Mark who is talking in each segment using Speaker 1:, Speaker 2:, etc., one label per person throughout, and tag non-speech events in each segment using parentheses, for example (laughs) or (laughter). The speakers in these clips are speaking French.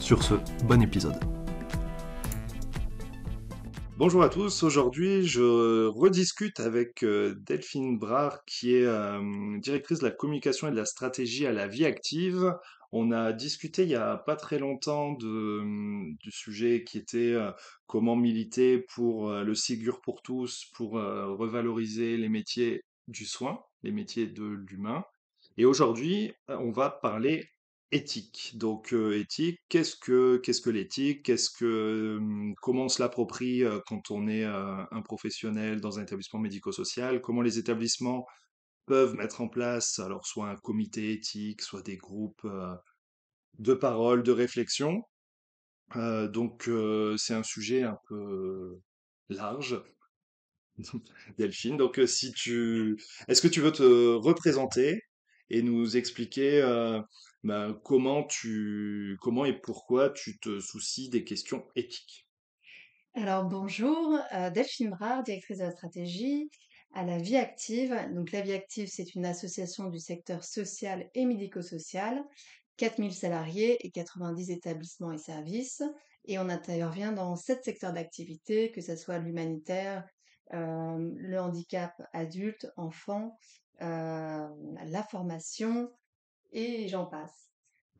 Speaker 1: Sur ce, bon épisode. Bonjour à tous, aujourd'hui je rediscute avec euh, Delphine Brard qui est euh, directrice de la communication et de la stratégie à la vie active. On a discuté il y a pas très longtemps de, du sujet qui était euh, comment militer pour le Ségur pour tous, pour revaloriser les métiers du soin, les métiers de l'humain. Et aujourd'hui, on va parler Éthique. Donc, euh, éthique, qu'est-ce que qu'est-ce que l'éthique? Qu'est-ce que comment on se l'approprie quand on est un professionnel dans un établissement médico-social? Comment les établissements peuvent mettre en place, alors soit un comité éthique, soit des groupes de parole, de réflexion? donc, c'est un sujet un peu large, (laughs) Delphine. Donc, si tu, est-ce que tu veux te représenter? Et nous expliquer bah, comment tu, comment et pourquoi tu te soucies des questions éthiques.
Speaker 2: Alors bonjour, euh, Delphine Brard, directrice de la stratégie à la Vie Active. Donc la Vie Active, c'est une association du secteur social et médico-social, 4000 salariés et 90 établissements et services. Et on intervient dans sept secteurs d'activité, que ce soit l'humanitaire, euh, le handicap adulte, enfant, euh, la formation, et j'en passe.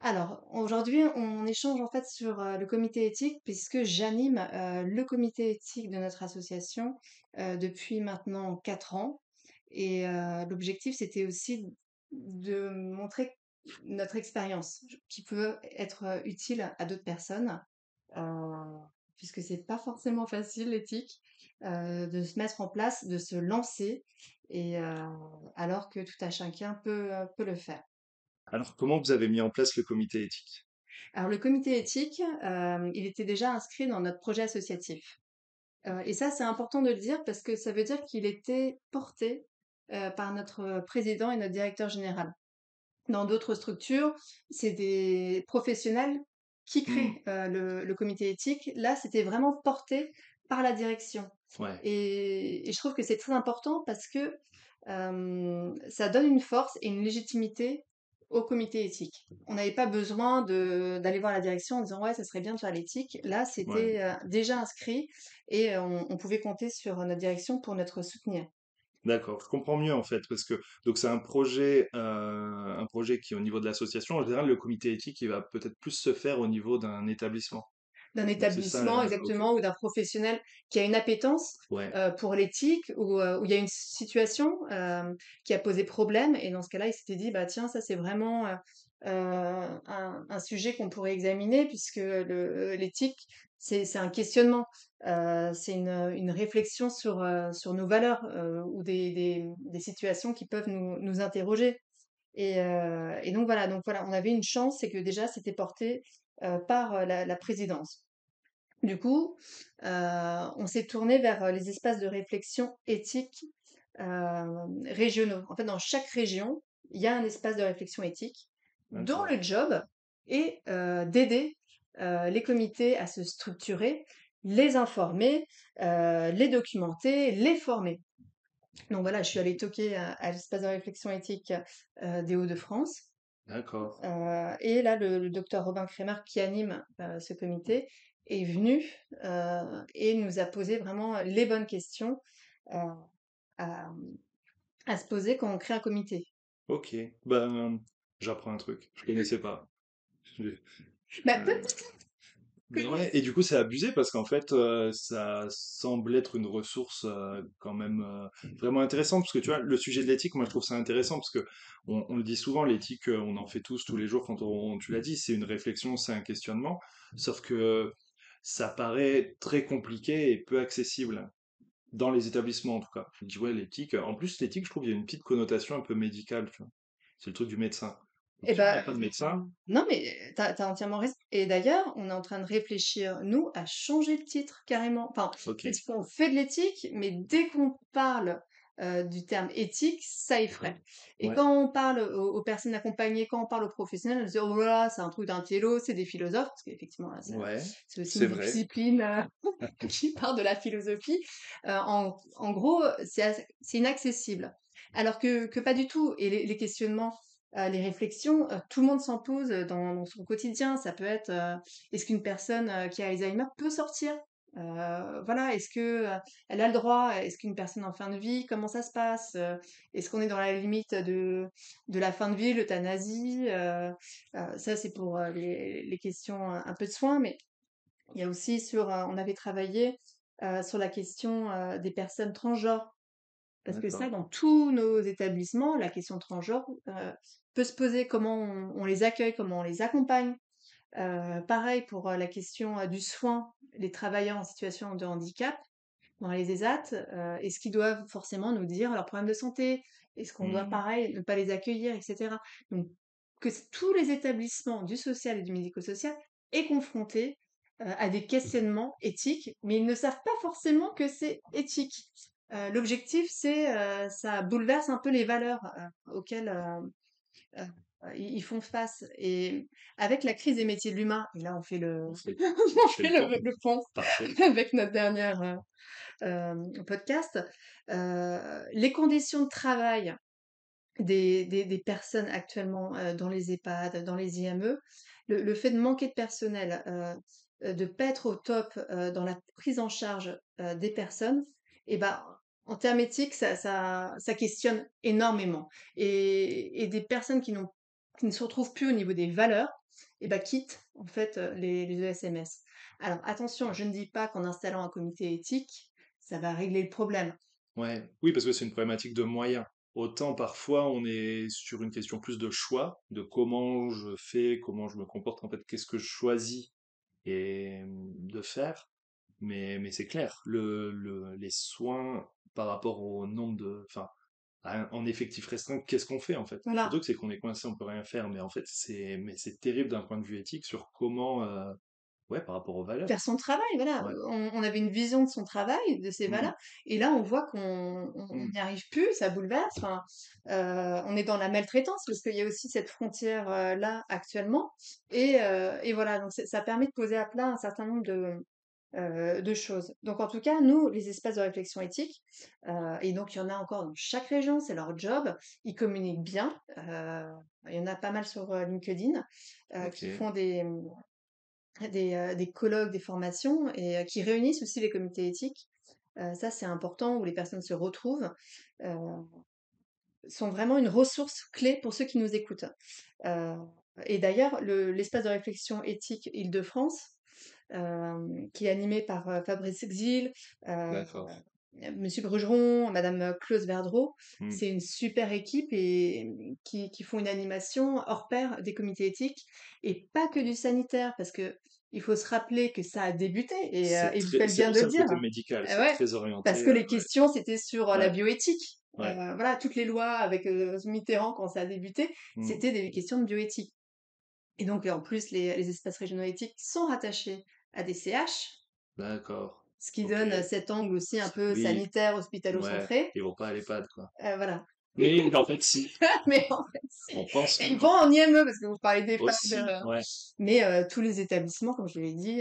Speaker 2: Alors, aujourd'hui, on échange en fait sur euh, le comité éthique puisque j'anime euh, le comité éthique de notre association euh, depuis maintenant quatre ans. Et l'objectif, c'était aussi de montrer notre expérience qui peut être utile à d'autres personnes, puisque c'est pas forcément facile l'éthique, de se mettre en place, de se lancer, et alors que tout à chacun peut, peut le faire.
Speaker 1: Alors, comment vous avez mis en place le comité éthique?
Speaker 2: Alors, le comité éthique, il était déjà inscrit dans notre projet associatif. Et ça, c'est important de le dire parce que ça veut dire qu'il était porté par notre président et notre directeur général. Dans d'autres structures, c'est des professionnels qui créent mmh. le, comité éthique. Là, c'était vraiment porté par la direction. Et, et, je trouve que c'est très important parce que ça donne une force et une légitimité au comité éthique. On n'avait pas besoin d'aller voir la direction en disant ouais, ça serait bien de faire l'éthique. Là, c'était euh, déjà inscrit et on, pouvait compter sur notre direction pour notre soutenir.
Speaker 1: D'accord, je comprends mieux en fait, parce que donc c'est un projet, euh, un projet qui est au niveau de l'association. En général, le comité éthique, il va peut-être plus se faire au niveau d'un établissement
Speaker 2: d'un établissement exactement ou d'un professionnel qui a une appétence euh, pour l'éthique ou euh, où il y a une situation euh, qui a posé problème et dans ce cas-là il s'était dit bah tiens ça c'est vraiment un, un, sujet qu'on pourrait examiner puisque l'éthique c'est un questionnement c'est une, une, réflexion sur, sur nos valeurs ou des, des, des, situations qui peuvent nous, nous interroger. Et, et, donc voilà donc voilà on avait une chance c'est que déjà c'était porté par la, la présidence du coup, euh, on s'est tourné vers euh, les espaces de réflexion éthique euh, régionaux. En fait, dans chaque région, il y a un espace de réflexion éthique dont le job est d'aider les comités à se structurer, les informer, les documenter, les former. Donc voilà, je suis allée toquer à, l'espace de réflexion éthique des Hauts-de-France.
Speaker 1: D'accord.
Speaker 2: et là, le, le docteur Robin Crémer, qui anime ce comité, est venu euh, et nous a posé vraiment les bonnes questions euh, à, à, se poser quand on crée un comité.
Speaker 1: Ok, ben j'apprends un truc, je connaissais pas.
Speaker 2: Bah,
Speaker 1: ouais, et du coup, c'est abusé parce qu'en fait, ça semble être une ressource quand même vraiment intéressante. Parce que tu vois, le sujet de l'éthique, moi, je trouve ça intéressant parce que on, on le dit souvent, l'éthique, on en fait tous tous les jours quand on, tu l'as dit, c'est une réflexion, c'est un questionnement. Sauf que ça paraît très compliqué et peu accessible dans les établissements en tout cas. Je dis ouais l'éthique. En plus l'éthique, je trouve qu'il y a une petite connotation un peu médicale. C'est le truc du médecin.
Speaker 2: Et eh bah, pas de médecin. Non, mais tu as, entièrement raison. Et d'ailleurs, on est en train de réfléchir, nous, à changer de titre carrément. Enfin, on fait de l'éthique, mais dès qu'on parle euh, du terme éthique, ça effraie. Et quand on parle aux, personnes accompagnées, quand on parle aux professionnels, on se dit oh là, c'est un truc d'un télo, c'est des philosophes, parce qu'effectivement, c'est aussi une discipline euh, (laughs) qui part de la philosophie. Euh, en, en, gros, c'est inaccessible. Alors que, que, pas du tout. Et les, questionnements, les réflexions, tout le monde s'en pose dans, dans, son quotidien. Ça peut être est-ce qu'une personne qui a Alzheimer peut sortir? Euh, voilà, est-ce que euh, elle a le droit Est-ce qu'une personne en fin de vie, comment ça se passe euh, Est-ce qu'on est dans la limite de, de la fin de vie, l'euthanasie Ça, c'est pour les, les, questions un peu de soins, mais il y a aussi sur, on avait travaillé sur la question des personnes transgenres. Parce que ça, dans tous nos établissements, la question transgenre peut se poser comment on, les accueille, comment on les accompagne. Pareil pour la question du soin les travailleurs en situation de handicap dans les ESAT, euh, est-ce qu'ils doivent forcément nous dire leurs problèmes de santé? Est-ce qu'on doit, mmh. pareil, ne pas les accueillir, etc. Donc, que tous les établissements du social et du médico-social aient confronté euh, à des questionnements éthiques, mais ils ne savent pas forcément que c'est éthique. Euh, l'objectif, c'est ça bouleverse un peu les valeurs auxquelles ils font face. Et avec la crise des métiers de l'humain, et là on fait le, on fait, le, (laughs) pont (laughs) avec notre dernière euh, euh, podcast, euh, les conditions de travail des, des, des personnes actuellement dans les EHPAD, dans les IME, le, le, fait de manquer de personnel, de ne pas être au top dans la prise en charge des personnes, et eh ben, en termes éthiques, ça, ça, ça questionne énormément. Et, et des personnes qui n'ont qui ne se retrouvent plus au niveau des valeurs, et bah, quittent en fait euh, les, les ESMS. Alors attention, je ne dis pas qu'en installant un comité éthique, ça va régler le problème.
Speaker 1: Ouais, oui, parce que c'est une problématique de moyens. Autant parfois on est sur une question plus de choix, de comment je fais, comment je me comporte, en fait, qu'est-ce que je choisis et de faire. Mais, mais c'est clair, le, le, les soins par rapport au nombre de, en effectif restreint, qu'est-ce qu'on fait en fait? Voilà. Surtout que c'est qu'on est coincé, on peut rien faire, mais en fait c'est mais c'est terrible d'un point de vue éthique sur comment euh, ouais par rapport aux valeurs.
Speaker 2: Faire son travail, voilà. On, avait une vision de son travail, de ses mmh. valeurs, et là on voit qu'on mmh. n'y arrive plus, ça bouleverse. Euh, on est dans la maltraitance parce qu'il y a aussi cette frontière euh, là actuellement, et, et voilà donc ça permet de poser à plat un certain nombre de euh, de choses. Donc en tout cas, nous, les espaces de réflexion éthique, euh, et donc il y en a encore dans chaque région, c'est leur job, ils communiquent bien. Euh, il y en a pas mal sur LinkedIn qui font des, des, des, colloques, des formations et qui réunissent aussi les comités éthiques. ça, c'est important où les personnes se retrouvent. sont vraiment une ressource clé pour ceux qui nous écoutent. et d'ailleurs, l'espace de réflexion éthique Île-de-France, qui est animé par Fabrice Exil, Monsieur Brugeron, Madame Clause Verdreau. Mmh. C'est une super équipe et qui, qui, font une animation hors pair des comités éthiques et pas que du sanitaire parce que il faut se rappeler que ça a débuté et, et vous faites bien de le dire.
Speaker 1: médical, ouais, très orienté.
Speaker 2: Parce que les questions c'était sur la bioéthique. voilà, toutes les lois avec Mitterrand quand ça a débuté, mmh. c'était des questions de bioéthique. Et donc en plus les, les espaces régionaux éthiques sont rattachés à des CH.
Speaker 1: D'accord.
Speaker 2: Ce qui donne cet angle aussi un peu sanitaire, hospitalo-centré.
Speaker 1: Ouais, ils vont pas à l'EHPAD, quoi.
Speaker 2: Euh, voilà.
Speaker 1: Mais en fait, si. (laughs)
Speaker 2: mais en fait, si.
Speaker 1: On pense.
Speaker 2: Ils vont en IME, parce que vous parlez d'EHPAD. Euh, ouais. Mais euh, tous les établissements, comme je l'ai dit,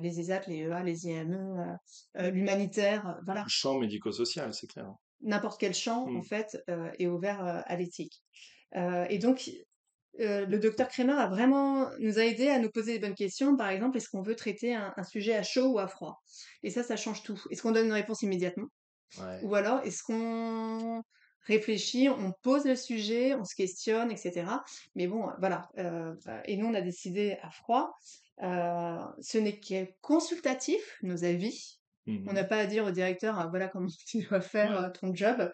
Speaker 2: les ESAT, les EA, les IME, l'humanitaire, voilà. Le
Speaker 1: champ médico-social, c'est clair.
Speaker 2: N'importe quel champ, en mmh. fait, est ouvert à l'éthique. et donc, euh, le docteur Kremer a vraiment nous a aidé à nous poser des bonnes questions. Par exemple, est-ce qu'on veut traiter un, sujet à chaud ou à froid? Et ça, ça change tout. Est-ce qu'on donne une réponse immédiatement? Ou alors, est-ce qu'on réfléchit, on pose le sujet, on se questionne, etc. Mais bon, voilà. Euh, et nous, on a décidé à froid. Euh, ce n'est que consultatif, nos avis. Mmh on n'a pas à dire au directeur, ah, voilà comment (laughs) tu dois faire ton job.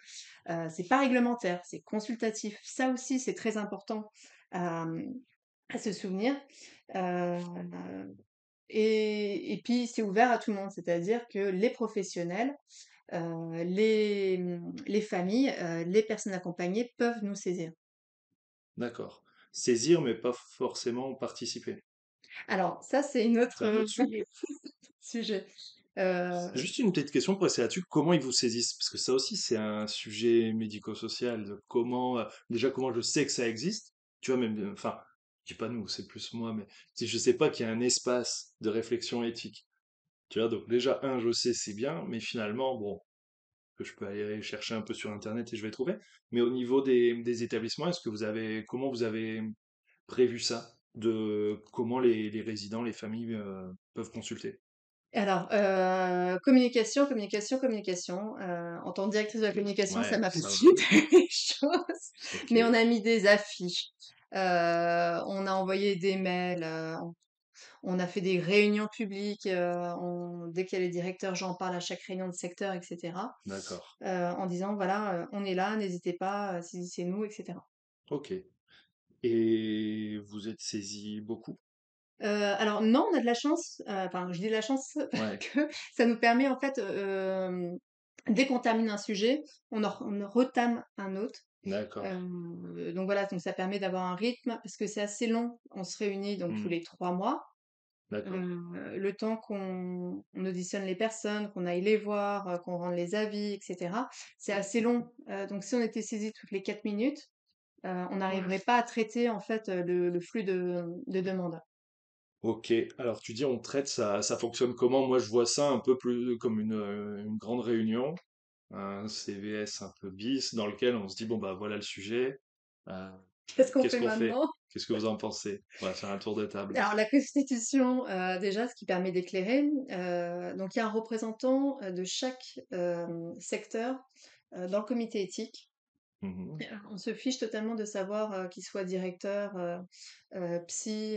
Speaker 2: c'est pas réglementaire, c'est consultatif. Ça aussi, c'est très important à, se souvenir. et, et, puis, c'est ouvert à tout le monde, c'est-à-dire que les professionnels, les, les familles, les personnes accompagnées peuvent nous saisir.
Speaker 1: D'accord. saisir, mais pas forcément participer.
Speaker 2: Alors, ça, c'est une autre, euh, (laughs) sujet.
Speaker 1: Euh, Juste une petite question pour essayer là-dessus. Comment ils vous saisissent? Parce que ça aussi, c'est un sujet médico-social. De comment, déjà, comment je sais que ça existe? Tu vois, même, enfin, je dis pas nous, c'est plus moi, mais si je sais pas qu'il y a un espace de réflexion éthique. Tu vois, donc déjà, un, je sais, c'est bien, mais finalement, bon, que je peux aller chercher un peu sur Internet et je vais trouver. Mais au niveau des, établissements, est-ce que vous avez, comment vous avez prévu ça? De comment les, résidents, les familles euh, peuvent consulter?
Speaker 2: Alors, euh, communication, communication, communication. Euh, en tant que directrice de la communication, ça m'a facilité les (laughs) choses. Mais on a mis des affiches, euh, on a envoyé des mails, on a fait des réunions publiques. dès qu'il y a les directeurs, j'en parle à chaque réunion de secteur, etc.
Speaker 1: D'accord.
Speaker 2: en disant voilà, on est là, n'hésitez pas, saisissez-nous, etc.
Speaker 1: Ok. Et vous êtes saisi beaucoup?
Speaker 2: Euh, alors non, on a de la chance, euh, enfin je dis de la chance (laughs) que ça nous permet en fait, dès qu'on termine un sujet, on en on retame un autre.
Speaker 1: D'accord.
Speaker 2: donc voilà, donc ça permet d'avoir un rythme parce que c'est assez long. On se réunit donc tous mmh. les trois mois. le temps qu'on auditionne les personnes, qu'on aille les voir, qu'on rende les avis etc. C'est assez long. donc si on était saisi toutes les quatre minutes, on n'arriverait pas à traiter en fait, le flux de de demandes.
Speaker 1: OK. Alors tu dis on traite, ça ça fonctionne comment? Moi je vois ça un peu plus comme une, euh, une grande réunion, un CVS un peu bis dans lequel on se dit: «Bon bah voilà le sujet,
Speaker 2: euh, Qu'est-ce qu'on fait maintenant?
Speaker 1: Qu'est-ce que vous en pensez?» On va faire un tour de table.
Speaker 2: Alors la constitution, euh, déjà, ce qui permet d'éclairer, donc il y a un représentant, de chaque, secteur, dans le comité éthique.
Speaker 1: Mmh
Speaker 2: on se fiche totalement de savoir qu'il soit directeur, psy,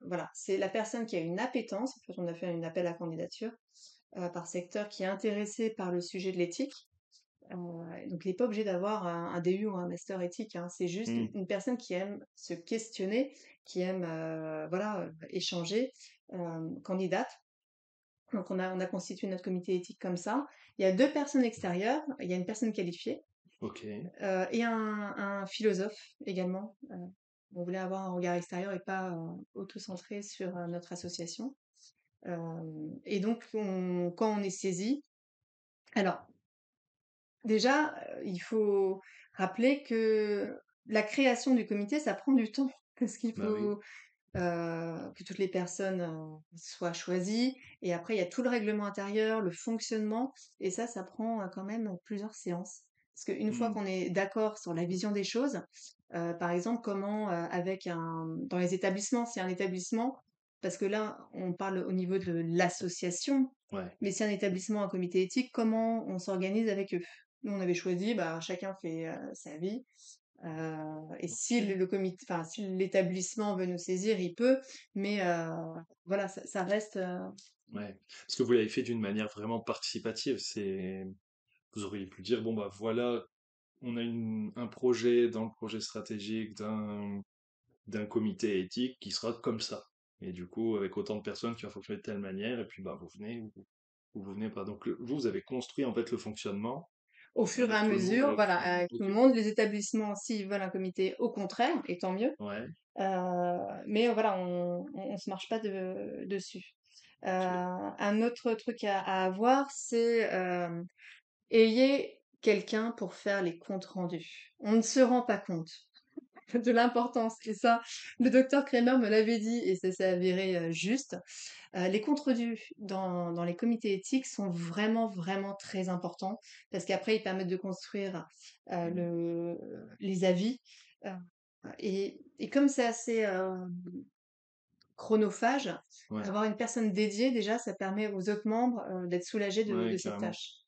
Speaker 2: voilà. C'est la personne qui a une appétence, en fait, on a fait un appel à candidature par secteur qui est intéressé par le sujet de l'éthique. donc il n'est pas obligé d'avoir un, DU ou un master éthique, hein. c'est juste mmh. une personne qui aime se questionner, qui aime voilà échanger, candidate. Donc on a, on a constitué notre comité éthique comme ça. Il y a deux personnes extérieures, il y a une personne qualifiée
Speaker 1: Ok.
Speaker 2: et un, philosophe également. on voulait avoir un regard extérieur et pas auto-centré sur notre association. et donc, quand on est saisi, alors, déjà, il faut rappeler que la création du comité, ça prend du temps, (laughs) parce qu'il bah faut que toutes les personnes soient choisies, et après, il y a tout le règlement intérieur, le fonctionnement, et ça, ça prend quand même plusieurs séances. Parce qu'une fois mmh. qu'on est d'accord sur la vision des choses, par exemple, comment avec un dans les établissements, c'est un établissement, parce que là, on parle au niveau de l'association, mais c'est un établissement, un comité éthique, comment on s'organise avec eux? Nous, on avait choisi, bah, chacun fait sa vie. et si le, comité, enfin, si l'établissement veut nous saisir, il peut, mais voilà, ça, ça reste.
Speaker 1: Ouais, parce que vous l'avez fait d'une manière vraiment participative. C'est vous auriez pu dire, bon, bah voilà, on a un projet dans le projet stratégique d'un, d'un comité éthique qui sera comme ça. Et du coup, avec autant de personnes qui va fonctionner de telle manière, et puis bah, vous venez ou vous, venez pas. Donc vous, vous avez construit en fait le fonctionnement.
Speaker 2: Au fur et à mesure, voilà, avec tout le monde, les établissements, s'ils veulent un comité, au contraire, et tant mieux.
Speaker 1: Ouais.
Speaker 2: Euh, mais voilà, on, on, se marche pas de, dessus. Euh, un autre truc à, à avoir, c'est euh, ayez quelqu'un pour faire les comptes rendus. On ne se rend pas compte (laughs) de l'importance. Et ça, le docteur Kramer me l'avait dit et ça s'est avéré euh, juste. Euh, les comptes rendus dans, dans, les comités éthiques sont vraiment, vraiment très importants parce qu'après, ils permettent de construire euh, le, les avis. Et, et, comme c'est assez chronophage, avoir une personne dédiée, déjà, ça permet aux autres membres d'être soulagés de, de cette tâche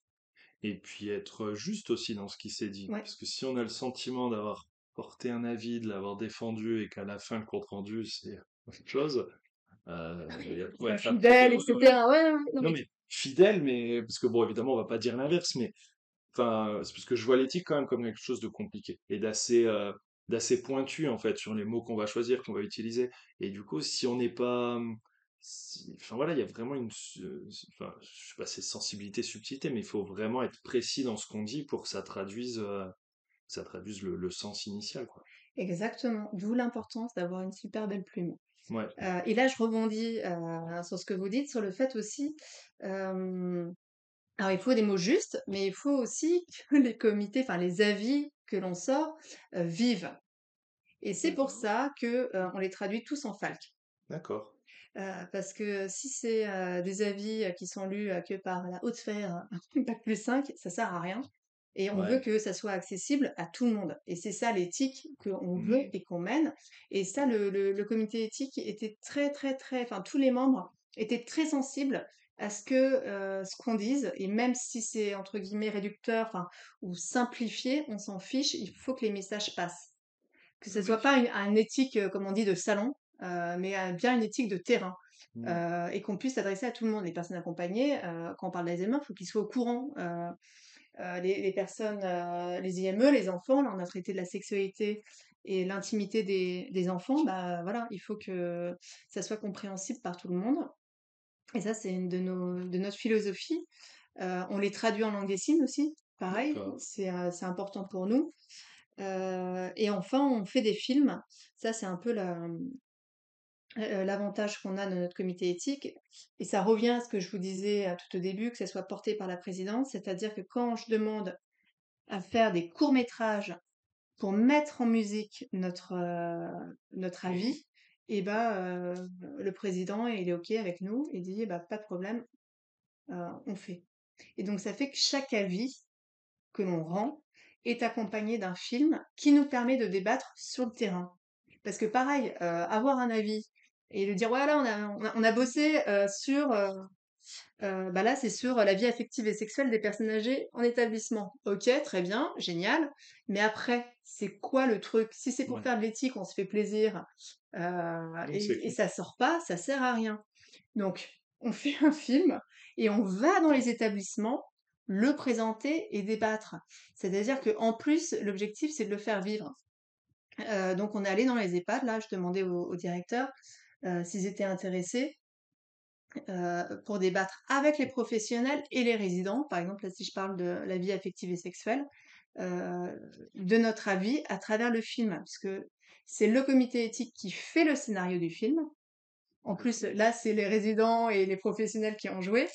Speaker 1: et puis être juste aussi dans ce qui s'est dit. Parce que si on a le sentiment d'avoir porté un avis, de l'avoir défendu et qu'à la fin le compte rendu c'est autre chose, euh,
Speaker 2: fidèle, (laughs) etc.
Speaker 1: Non, mais... fidèle, mais parce que bon évidemment on va pas dire l'inverse, mais enfin c'est parce que je vois l'éthique quand même comme quelque chose de compliqué et d'assez euh, d'assez pointu en fait sur les mots qu'on va choisir, qu'on va utiliser. Et du coup si on n'est pas enfin voilà, il y a vraiment une, enfin, je sais pas, c'est sensibilité, subtilité, mais il faut vraiment être précis dans ce qu'on dit pour que ça traduise, euh, ça traduise le, sens initial, quoi.
Speaker 2: Exactement, d'où l'importance d'avoir une super belle plume.
Speaker 1: Ouais.
Speaker 2: Euh, et là, je rebondis euh, sur ce que vous dites, sur le fait aussi, alors il faut des mots justes, mais il faut aussi que les comités, enfin les avis que l'on sort vivent. Et c'est pour ça que on les traduit tous en falque.
Speaker 1: D'accord.
Speaker 2: Parce que si c'est des avis qui sont lus que par la haute sphère, (laughs) bac plus 5, ça sert à rien. Et on veut que ça soit accessible à tout le monde. Et c'est ça l'éthique qu'on veut mmh. et qu'on mène. Et ça, le, comité éthique était très, très, très, enfin, tous les membres étaient très sensibles à ce que euh, ce qu'on dise, et même si c'est entre guillemets réducteur, ou simplifié, on s'en fiche, il faut que les messages passent. Que ce soit pas une, une éthique, euh, comme on dit, de salon, euh, mais bien une éthique de terrain. Mmh. et qu'on puisse s'adresser à tout le monde. Les personnes accompagnées, quand on parle d'Alzheimer, il faut qu'ils soient au courant. Euh, les, personnes, euh, les IME, les enfants, là on a traité de la sexualité et l'intimité des, enfants, bah voilà, il faut que ça soit compréhensible par tout le monde. Et ça, c'est une de, nos, de notre philosophie. Euh, on les traduit en langue des signes aussi, pareil, c'est important pour nous. et enfin, on fait des films. Ça, c'est un peu la, l'avantage qu'on a dans notre comité éthique. Et ça revient à ce que je vous disais tout au début, que ça soit porté par la présidence, c'est-à-dire que quand je demande à faire des courts-métrages pour mettre en musique notre, notre avis, et eh ben le président il est OK avec nous et dit bah, pas de problème, on fait. Et donc ça fait que chaque avis que l'on rend est accompagné d'un film qui nous permet de débattre sur le terrain. Parce que pareil, avoir un avis et de dire voilà, on a, on a, bossé sur. bah là, c'est sur la vie affective et sexuelle des personnes âgées en établissement. Ok, très bien, génial. Mais après, c'est quoi le truc? Si c'est pour faire de l'éthique, on se fait plaisir et, et, ça sort pas, ça sert à rien. Donc, on fait (laughs) un film et on va dans les établissements le présenter et débattre. C'est-à-dire qu'en plus, l'objectif, c'est de le faire vivre. donc, on est allé dans les EHPAD, là, je demandais au directeur, euh, s'ils étaient intéressés euh, pour débattre avec les professionnels et les résidents. Par exemple, si je parle de la vie affective et sexuelle, euh, de notre avis à travers le film, puisque c'est le comité éthique qui fait le scénario du film. En plus, là, c'est les résidents et les professionnels qui ont joué.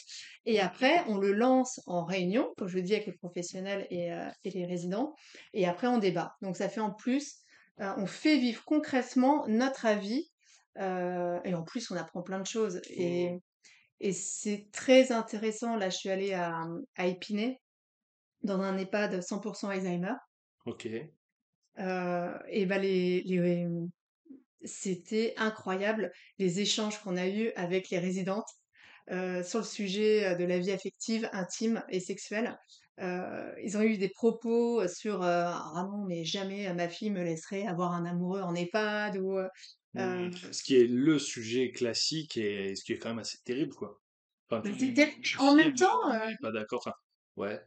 Speaker 2: Et après, on le lance en réunion, comme je le dis, avec les professionnels et, et les résidents. Et après, on débat. Donc, ça fait en plus, on fait vivre concrètement notre avis et en plus, on apprend plein de choses. Et, mmh. et c'est très intéressant. Là, je suis allée à, à Épinay, dans un EHPAD 100% Alzheimer.
Speaker 1: Ok.
Speaker 2: et bah, les, les c'était incroyable les échanges qu'on a eus avec les résidentes sur le sujet de la vie affective, intime et sexuelle. ils ont eu des propos sur ah non mais jamais ma fille me laisserait avoir un amoureux en EHPAD ou
Speaker 1: euh, ce qui est le sujet classique et ce qui est quand même assez terrible, quoi.
Speaker 2: Enfin, en même temps. Euh
Speaker 1: pas d'accord. Enfin, ouais.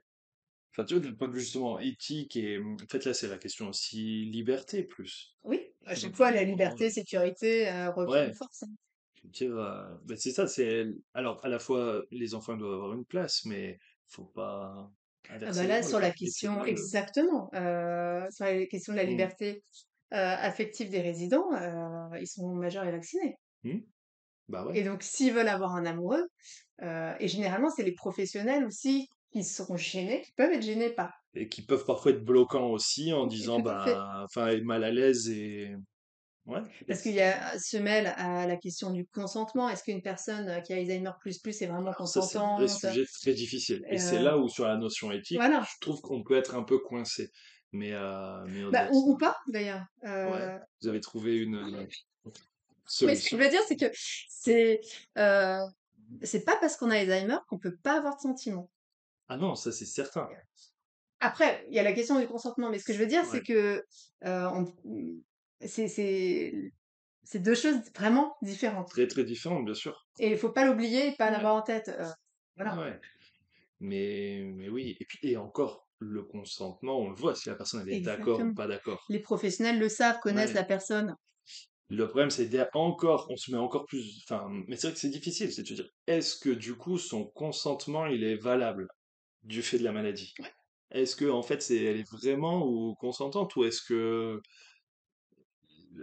Speaker 1: Enfin, tu vois, d'un point de vue justement éthique et. En fait, là, c'est la question aussi liberté plus.
Speaker 2: Oui, à chaque fois, la liberté, sécurité euh, revient force. Hein.
Speaker 1: Ben, c'est ça, c'est. Alors, à la fois, les enfants doivent avoir une place, mais faut pas.
Speaker 2: Ah bah là, sur la question, exactement, sur la question de la mmh. liberté, affectifs des résidents, ils sont majeurs et vaccinés.
Speaker 1: Mmh. Bah
Speaker 2: et donc, s'ils veulent avoir un amoureux, et généralement, c'est les professionnels aussi qui sont gênés, qui peuvent être gênés par.
Speaker 1: Et qui peuvent parfois être bloquants aussi en disant, bah, enfin, mal à l'aise et. Ouais.
Speaker 2: Parce qu'il y a se mêle à la question du consentement. Est-ce qu'une personne qui a Alzheimer plus plus est vraiment consentante
Speaker 1: C'est un sujet très difficile. Et c'est là où sur la notion éthique, je trouve qu'on peut être un peu coincé. Mais, euh,
Speaker 2: bah, ou, pas d'ailleurs. Euh,
Speaker 1: vous avez trouvé une. Euh,
Speaker 2: ce que je veux dire, c'est que c'est c'est pas parce qu'on a Alzheimer qu'on peut pas avoir de sentiments.
Speaker 1: Ah non, ça c'est certain.
Speaker 2: Après, il y a la question du consentement, mais ce que je veux dire, c'est que c'est deux choses vraiment différentes.
Speaker 1: Très très différentes, bien sûr.
Speaker 2: Et il faut pas l'oublier et pas l'avoir en tête. voilà.
Speaker 1: Mais, mais oui, et puis et encore, le consentement, on le voit si la personne est d'accord ou pas d'accord.
Speaker 2: Les professionnels le savent, connaissent la personne.
Speaker 1: Le problème, c'est encore, on se met encore plus. Enfin, mais c'est vrai que c'est difficile, c'est de se dire, est-ce que du coup son consentement il est valable du fait de la maladie? Est-ce que en fait c'est elle est vraiment ou consentante ou est-ce que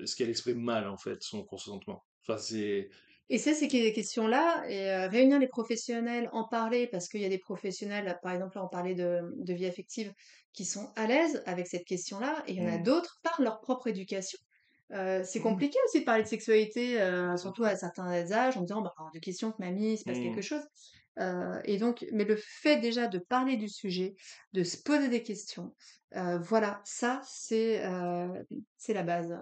Speaker 1: ce qu'elle exprime mal, en fait, son consentement? Enfin, c'est
Speaker 2: et ça, c'est des questions-là, et euh, réunir les professionnels, en parler, parce qu'il y a des professionnels, par exemple, là, on parlait de, de vie affective, qui sont à l'aise avec cette question-là, et il y en a
Speaker 1: mmh.
Speaker 2: d'autres par leur propre éducation. Euh, c'est
Speaker 1: Mmh.
Speaker 2: compliqué aussi de parler de sexualité, euh, surtout à certains âges, en disant, bah, de questions que mamie, il se passe
Speaker 1: Mmh.
Speaker 2: quelque chose. Et donc, mais le fait déjà de parler du sujet, de se poser des questions, voilà, ça, c'est c'est la base.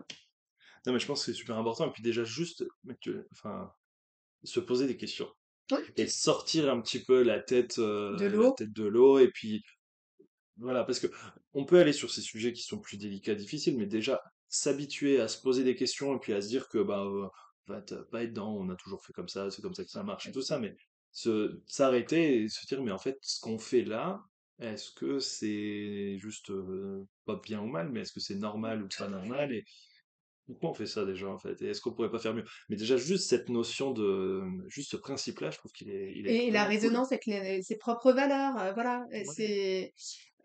Speaker 1: Non, mais je pense que c'est super important. Et puis déjà, juste, tu- enfin, se poser des questions.
Speaker 2: Oui.
Speaker 1: Et sortir un petit peu la tête, euh,
Speaker 2: De l'eau.
Speaker 1: Et puis, voilà, parce que on peut aller sur ces sujets qui sont plus délicats, difficiles, mais déjà, s'habituer à se poser des questions et puis à se dire que, bah, euh, pas être dedans, on a toujours fait comme ça, c'est comme ça que ça marche et tout ça, mais s'arrêter et se dire, mais en fait, ce qu'on fait là, est-ce que c'est juste, euh, pas bien ou mal, mais est-ce que c'est normal ou pas normal? Et, pourquoi on fait ça déjà en fait? Et est-ce qu'on pourrait pas faire mieux? Mais déjà juste cette notion de juste ce principe-là, je trouve qu'il est il est
Speaker 2: Et la
Speaker 1: cool.
Speaker 2: résonance avec les ses propres valeurs, heu, voilà,
Speaker 1: Ouais.
Speaker 2: c'est,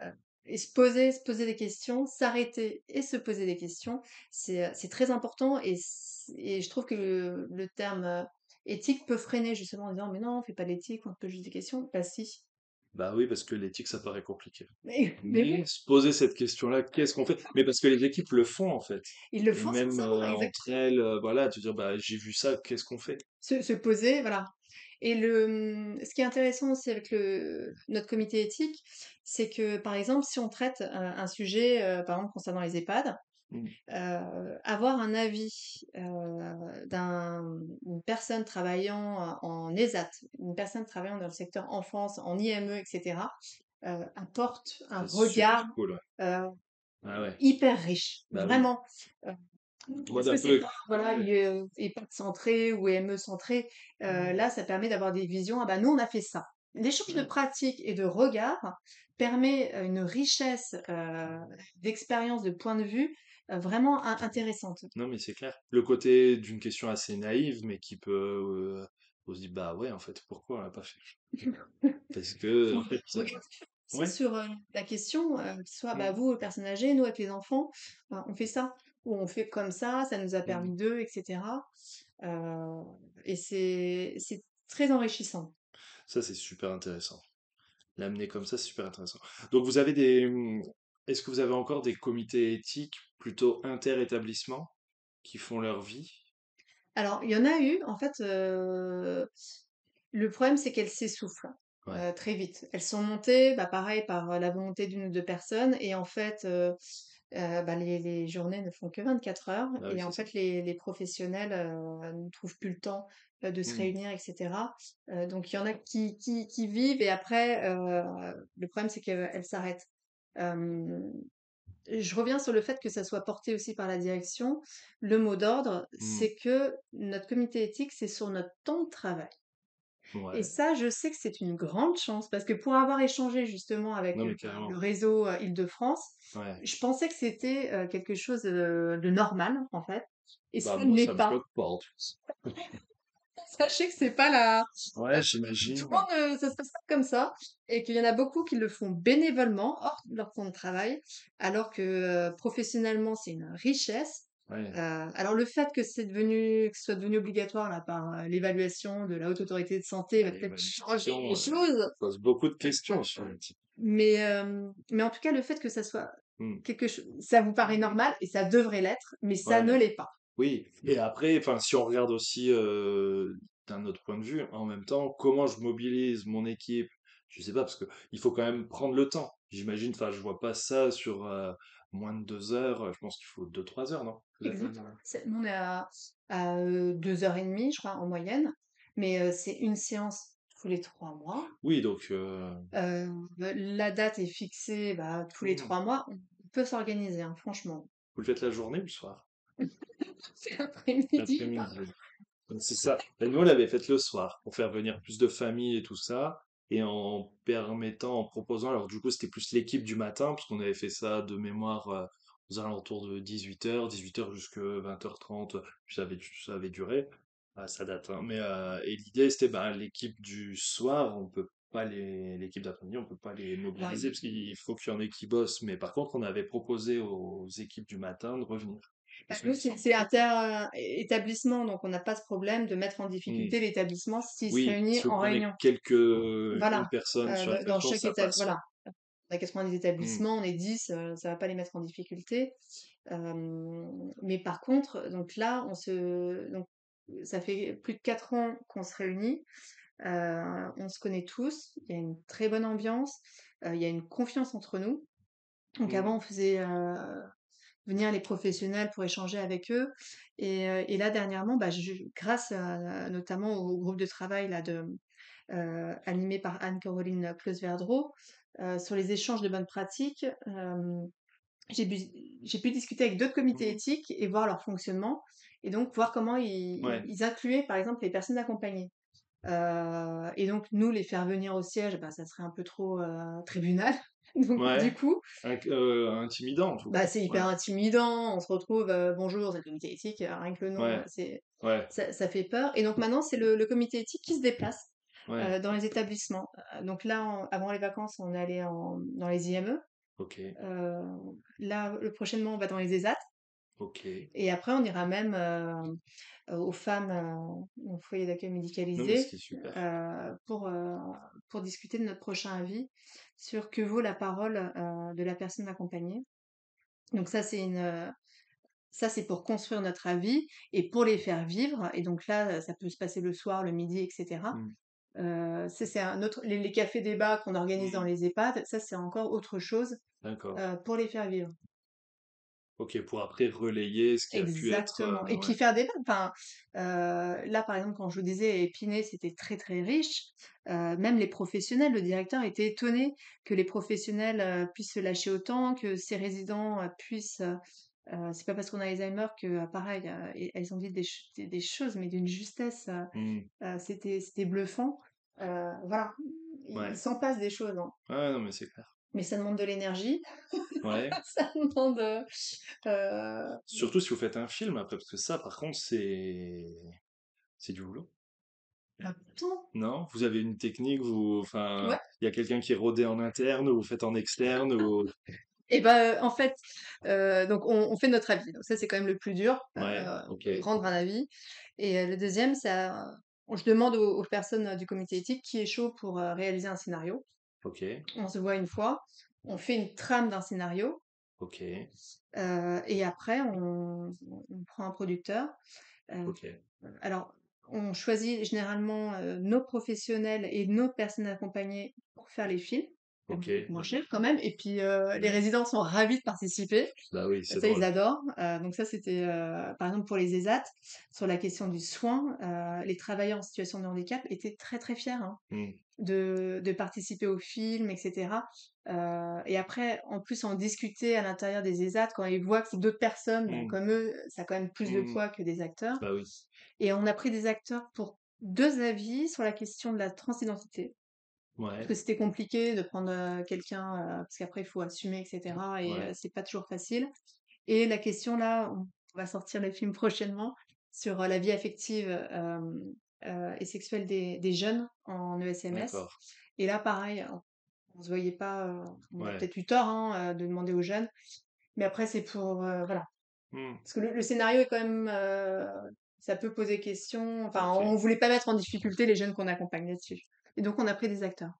Speaker 2: heu et se poser se poser des questions, s'arrêter et se poser des questions, c'est, c'est très important et je trouve que le le terme, éthique peut freiner justement en disant: «Mais non, on fait pas d'éthique, on pose juste des questions». Bah si,
Speaker 1: Bah oui, parce que l'éthique, ça paraît compliqué.
Speaker 2: mais (laughs) mais
Speaker 1: Mais
Speaker 2: oui,
Speaker 1: se poser cette question-là, qu'est-ce qu'on fait? Mais parce que les équipes le font en fait.
Speaker 2: ils le font
Speaker 1: même
Speaker 2: sincèrement,
Speaker 1: euh, entre elles, euh, voilà, te dire bah j'ai vu ça, qu'est-ce qu'on fait?
Speaker 2: se se poser, voilà et le, mmh, ce qui est intéressant aussi avec le notre comité éthique, c'est que, par exemple, si on traite, heu, un sujet, heu, par exemple concernant les EHPAD,
Speaker 1: Hmm.
Speaker 2: Heu, avoir un avis, heu, d'un une personne travaillant en ESAT, une personne travaillant dans le secteur enfance, en IME et cetera, heu, apporte un regard,
Speaker 1: cool. Ah ouais,
Speaker 2: hyper riche,
Speaker 1: bah oui.
Speaker 2: vraiment.
Speaker 1: Moi
Speaker 2: parce que c'est pas, voilà, centré ou EME centré, heu, là, ça permet d'avoir des visions: «Ah bah, nous, on a fait ça». L'échange de pratiques et de regards permet, une richesse, heu, d'expérience, de point de vue, vraiment in intéressante.
Speaker 1: Non mais c'est clair. Le côté d'une question assez naïve, mais qui peut, euh, on se dit bah ouais en fait pourquoi on l'a pas fait? (laughs) Parce que
Speaker 2: Faut
Speaker 1: en fait, ça-
Speaker 2: regarder aussi
Speaker 1: ouais.
Speaker 2: sur, heu, la question, soit, bah,
Speaker 1: Hmm.
Speaker 2: vous, personnes âgées, nous avec les enfants, bah, on fait ça, ou on fait comme ça, ça nous a
Speaker 1: Hmm.
Speaker 2: permis de et cetera. Heu et c'est c'est très enrichissant.
Speaker 1: Ça c'est super intéressant. L'amener comme ça, c'est super intéressant. Donc vous avez des, mmh, est-ce que vous avez encore des comités éthiques plutôt inter-établissements qui font leur vie?
Speaker 2: Alors, il y en a eu, en fait, heu, le problème, c'est qu'elles s'essoufflent,
Speaker 1: Ouais,
Speaker 2: heu, très vite. Elles sont montées, bah, pareil, par, heu, la volonté d'une ou 2 personnes et en fait, bah, les les journées ne font que 24 heures
Speaker 1: oui,
Speaker 2: et en fait, les les professionnels, ne trouvent plus le temps, de se
Speaker 1: Mmh.
Speaker 2: réunir et cetera. Heu, donc il y en a qui qui qui vivent et après, le problème, c'est qu'elles s'arrêtent. Je reviens sur le fait que ça soit porté aussi par la direction. Le mot d'ordre,
Speaker 1: Mmh.
Speaker 2: c'est que notre comité éthique, c'est sur notre temps de travail. Et ça, je sais que c'est une grande chance parce que pour avoir échangé justement avec
Speaker 1: Non
Speaker 2: le réseau Île-de-France,
Speaker 1: Ouais.
Speaker 2: je pensais que c'était euh, quelque chose de normal en fait. Et
Speaker 1: Bah
Speaker 2: ça ne
Speaker 1: moi
Speaker 2: l'est
Speaker 1: ça me
Speaker 2: pas. (laughs) Sachez que c'est pas la...
Speaker 1: Ouais,
Speaker 2: Tout
Speaker 1: j'imagine.
Speaker 2: le monde, euh, ça se passe pas comme ça. Et qu'il y en a beaucoup qui le font bénévolement, hors de leur temps de travail, alors que euh, professionnellement, c'est une richesse.
Speaker 1: Ouais.
Speaker 2: Euh, alors le fait que c'est devenu, que ce soit devenu obligatoire là, par euh, l'évaluation de la Haute Autorité de Santé va peut-être changer les choses.
Speaker 1: pose beaucoup de questions sur le type.
Speaker 2: Mais, euh, mais en tout cas, le fait que ça soit
Speaker 1: Mmh.
Speaker 2: quelque chose, ça vous paraît normal et ça devrait l'être, mais ça ne l'est pas.
Speaker 1: Oui. Et après, enfin, si on regarde aussi euh, d'un autre point de vue, en même temps, comment je mobilise mon équipe, je sais pas, parce que il faut quand même prendre le temps. J'imagine, enfin, je vois pas ça sur euh, moins de deux heures. Je pense qu'il faut deux, trois heures, non? Vous êtes
Speaker 2: Exact.
Speaker 1: là
Speaker 2: C'est- Nous, on est à, à euh, deux heures et demie, je crois, en moyenne, mais euh, c'est une séance tous les trois mois.
Speaker 1: Oui, donc, euh,
Speaker 2: Euh, la date est fixée bah, tous les
Speaker 1: hmm,
Speaker 2: trois mois. On peut s'organiser, hein, franchement.
Speaker 1: vous le faites la journée ou le soir? (laughs)
Speaker 2: C'est l'après-midi.
Speaker 1: Donc, C'est ça. Et nous, on l'avait fait le soir pour faire venir plus de familles et tout ça. Et en permettant, en proposant, alors du coup, c'était plus l'équipe du matin, parce qu'on avait fait ça de mémoire euh, aux alentours de 18h, 18h jusqu'à 20h30, puis ça avait, ça avait duré. Ah, ça date, hein. Mais, euh, et l'idée, c'était ben, l'équipe du soir, on peut pas les, l'équipe d'après-midi, on peut pas les mobiliser parce qu'il faut qu'il y en ait qui bossent. Mais par contre, on avait proposé aux équipes du matin de revenir.
Speaker 2: Bah, nous, c'est inter-établissement, donc on n'a pas ce problème de mettre en mmh. difficulté l'établissement s'il se réunit en réunion.
Speaker 1: quelques voilà. personnes
Speaker 2: euh, dans chaque établissement. Voilà. On a 90 mmh. établissements, on est 10, ça ne va pas les mettre en difficulté. mais par contre, donc là, on se, donc, ça fait plus de 4 ans qu'on se réunit. on se connaît tous, il y a une très bonne ambiance, il y a une confiance entre nous. Donc mmh. avant, on faisait venir les professionnels pour échanger avec eux. Et, là, dernièrement, bah, grâce notamment au groupe de travail là, de, animé par Anne-Caroline Close-Verdreau, sur les échanges de bonnes pratiques, j'ai pu, discuter avec d'autres comités mmh éthiques et voir leur fonctionnement, et donc voir comment ils, incluaient, par exemple, les personnes accompagnées. et donc, nous, les faire venir au siège, bah, ça serait un peu trop tribunal. (laughs) Donc, du coup.
Speaker 1: Euh, intimidant, en tout
Speaker 2: Bah, c'est hyper intimidant. On se retrouve, euh, bonjour, c'est le comité éthique, euh, rien que le nom, c'est, ça, ça, fait peur. Et donc, maintenant, c'est le, comité éthique qui se déplace dans les établissements. Donc, là, avant les vacances, on est allé en, dans les IME.
Speaker 1: Ok.
Speaker 2: là, le prochainement, on va dans les ESAT. Et après, on ira même aux femmes au foyer d'accueil médicalisé pour, pour discuter de notre prochain avis sur que vaut la parole de la personne accompagnée. Donc ça, c'est une... Ça, c'est pour construire notre avis et pour les faire vivre. Et donc là, ça peut se passer le soir, le midi, etc. Mmh. c'est un autre, les, cafés débats qu'on organise dans les EHPAD, ça c'est encore autre chose pour les faire vivre.
Speaker 1: Ok, pour après relayer ce qui a pu être.
Speaker 2: Exactement. Et puis faire des Enfin, là, par exemple, quand je vous disais Épinay, c'était très très riche. même les professionnels, le directeur était étonné que les professionnels puissent se lâcher autant, que ces résidents puissent. c'est pas parce qu'on a Alzheimer que, pareil, elles ont dit des, des, choses, mais d'une justesse. Mmh. c'était c'était bluffant. voilà, il, s'en passe des choses. Hein.
Speaker 1: Ouais, non, mais c'est clair
Speaker 2: mais ça demande de l'énergie.
Speaker 1: Ouais. (laughs)
Speaker 2: ça demande. Euh...
Speaker 1: Surtout si vous faites un film après, parce que ça, par contre, c'est c'est du boulot. Non, vous avez une technique, vous, enfin, il y a quelqu'un qui est rodé en interne, ou vous faites en externe, ou. (laughs)
Speaker 2: Et eh ben, en fait, euh, donc on, fait notre avis. Donc ça, c'est quand même le plus dur,
Speaker 1: ouais,
Speaker 2: euh, rendre un avis. Et euh, le deuxième, c'est, je demande aux, aux, personnes du comité éthique qui est chaud pour réaliser un scénario. On se voit une fois, on fait une trame d'un scénario.
Speaker 1: Ok.
Speaker 2: Euh, et après, on, prend un producteur.
Speaker 1: Euh,
Speaker 2: alors, on choisit généralement euh, nos professionnels et nos personnes accompagnées pour faire les films. Moins cher quand même. Et puis les résidents sont ravis de participer.
Speaker 1: Bah oui, ça
Speaker 2: ils adorent. donc ça c'était par exemple pour les ESAT sur la question du soin, les travailleurs en situation de handicap étaient très très fiers. Hein. Mmh de, de participer au film, etc. Euh, et après, en plus, en discuter à l'intérieur des ESAT, quand ils voient que c'est d'autres personnes, mmh. comme eux, ça a quand même plus de poids que des acteurs.
Speaker 1: Bah oui.
Speaker 2: Et on a pris des acteurs pour deux avis sur la question de la transidentité.
Speaker 1: Ouais.
Speaker 2: Parce que c'était compliqué de prendre quelqu'un, parce qu'après, il faut assumer, etc. Et c'est pas toujours facile. Et la question, là, on va sortir le film (laughs) prochainement, sur la vie affective euh, et sexuelle des, des, jeunes en ESMS. Et là, pareil, on, ne se voyait pas, euh, on a peut-être eu tort hein, de demander aux jeunes, mais après, c'est pour, voilà. Mmh. Parce que le, scénario est quand même, ça peut poser question. Enfin, on voulait pas mettre en difficulté les jeunes qu'on accompagne là-dessus. Et donc, on a pris des acteurs.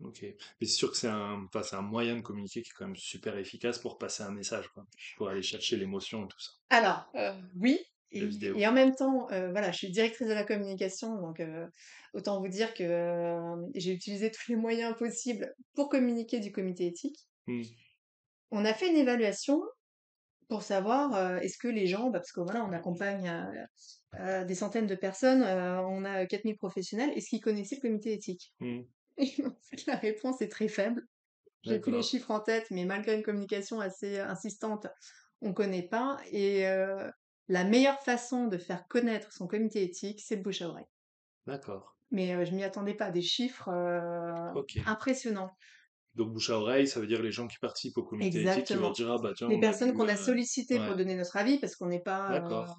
Speaker 1: Ok. Mais c'est sûr que c'est un, un moyen de communiquer qui est quand même super efficace pour passer un message, quoi. Pour aller chercher l'émotion et tout ça.
Speaker 2: Alors, oui, et, en même temps, euh, voilà, je suis directrice de la communication, donc euh, autant vous dire que euh, j'ai utilisé tous les moyens possibles pour communiquer du comité éthique.
Speaker 1: Mmh.
Speaker 2: On a fait une évaluation pour savoir est-ce que les gens, bah, parce que voilà, on accompagne des centaines de personnes, on a 4000 professionnels, est-ce qu'ils connaissaient le comité éthique?
Speaker 1: Mmh. (laughs)
Speaker 2: en fait, la réponse est très faible. J'ai plus les chiffres en tête, mais malgré une communication assez insistante, on connaît pas. Et la meilleure façon de faire connaître son comité éthique, c'est le bouche à oreille.
Speaker 1: D'accord.
Speaker 2: Mais je je m'y attendais pas, des chiffres impressionnants.
Speaker 1: Donc bouche à oreille, ça veut dire les gens qui participent au comité éthique qui vont dire ah bah tiens
Speaker 2: les personnes qu'on a sollicitées pour donner notre avis parce qu'on n'est pas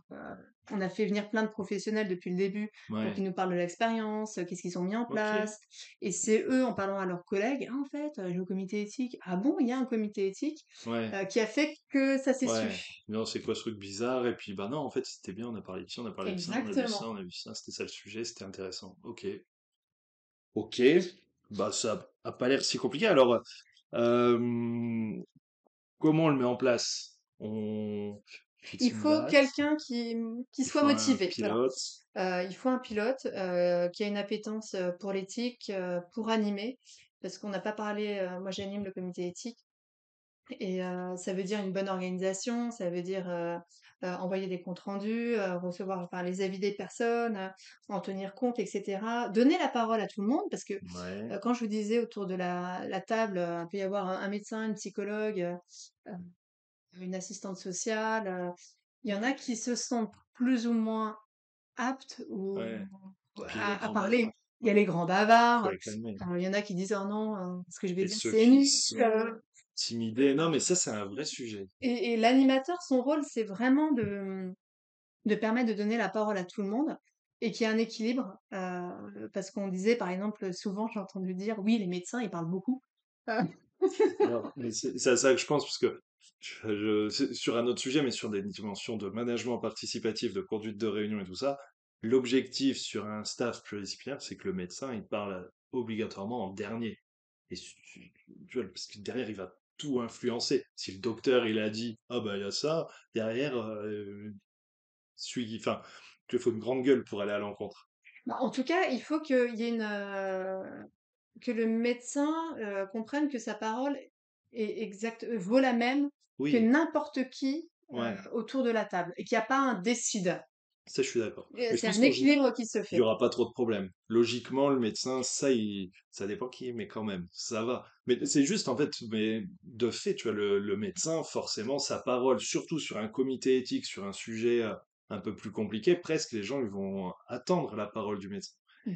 Speaker 2: on a fait venir plein de professionnels depuis le début pour qu'ils nous parlent de l'expérience, euh, qu'est-ce qu'ils ont mis en place. Et c'est eux, en parlant à leurs collègues, ah, en fait, euh, le comité éthique. Ah bon, il y a un comité éthique euh, qui a fait que ça s'est su.
Speaker 1: Non, c'est quoi ce truc bizarre? Et puis, bah non, en fait, c'était bien, on a parlé de ça, on a parlé de ça, on a vu ça, on a vu ça, c'était ça le sujet, c'était intéressant. Ok. Ok. Bah, ça a pas l'air si compliqué. Alors, comment on le met en place? On...
Speaker 2: Il faut quelqu'un qui, qui soit motivé. Euh, il faut un pilote euh, qui a une appétence euh, pour l'éthique, pour animer, parce qu'on n'a pas parlé, moi j'anime le comité éthique, et ça veut dire une bonne organisation, ça veut dire envoyer des comptes rendus, recevoir enfin, les avis des personnes, en tenir compte, etc. Donner la parole à tout le monde, parce que quand je vous disais autour de la, la table, il peut y avoir un, un médecin, une psychologue, une assistante sociale. Euh, il y en a qui se sentent plus ou moins aptes ou, à, parler. Il y a les grands bavards. il y en a qui disent oh non, euh, ce que je vais dire c'est nul.
Speaker 1: Timidés. Non, mais ça c'est un vrai sujet.
Speaker 2: Et, l'animateur, son rôle, c'est vraiment de de permettre de donner la parole à tout le monde et qu'il y ait un équilibre. Euh, parce qu'on disait, par exemple, souvent j'ai entendu dire oui, les médecins ils parlent beaucoup.
Speaker 1: c'est à ça que je pense, parce que sur un autre sujet, mais sur des dimensions de management participatif, de conduite de réunion et tout ça, l'objectif sur un staff pluridisciplinaire, c'est que le médecin, il parle obligatoirement en dernier. Et parce que derrière, il va tout influencer. Si le docteur, il a dit, ah ben, il y a ça, derrière, euh, enfin, il faut une grande gueule pour aller à l'encontre.
Speaker 2: Bah, en tout cas, il faut qu'il y ait une, euh, que le médecin euh, comprenne que sa parole est exact, vaut la même que n'importe qui euh, autour de la table et qu'il n'y a pas un décideur.
Speaker 1: Ça, je suis d'accord.
Speaker 2: C'est un équilibre qui se fait.
Speaker 1: Il n'y aura pas trop de problèmes. Logiquement, le médecin, ça, il... ça dépend qui, mais quand même, ça va. Mais c'est juste, en fait, mais de fait, tu vois, le, médecin, forcément, sa parole, surtout sur un comité éthique, sur un sujet euh, un peu plus compliqué, presque les gens, ils vont attendre la parole du médecin. Mmh.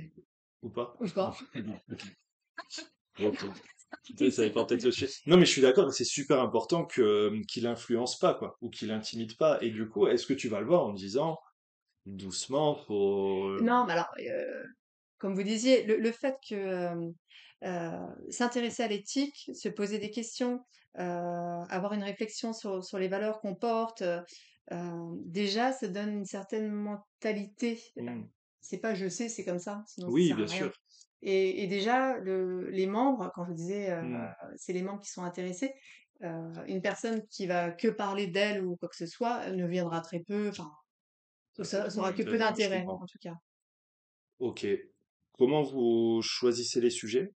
Speaker 1: Ou pas?
Speaker 2: Ou pas. (laughs) (laughs)
Speaker 1: Non, mais je suis d'accord, c'est super important que euh, qu'il influence pas, quoi, ou qu'il intimide pas. Et du coup, est-ce que tu vas le voir en disant doucement, faut.
Speaker 2: Euh non, mais alors, euh, comme vous disiez, le, fait que s'intéresser à l'éthique, se poser des questions, avoir une réflexion sur, sur les valeurs qu'on porte, déjà, ça donne une certaine mentalité. Mmh. C'est pas je sais, c'est comme ça.
Speaker 1: oui, bien sûr.
Speaker 2: Et, déjà, les membres, quand je disais, euh, mmh. c'est les membres qui sont intéressés, euh, une personne qui va que parler d'elle ou quoi que ce soit ne viendra très peu, enfin, ça n'aura que peu d'intérêt en tout cas.
Speaker 1: Ok. Comment vous choisissez les sujets?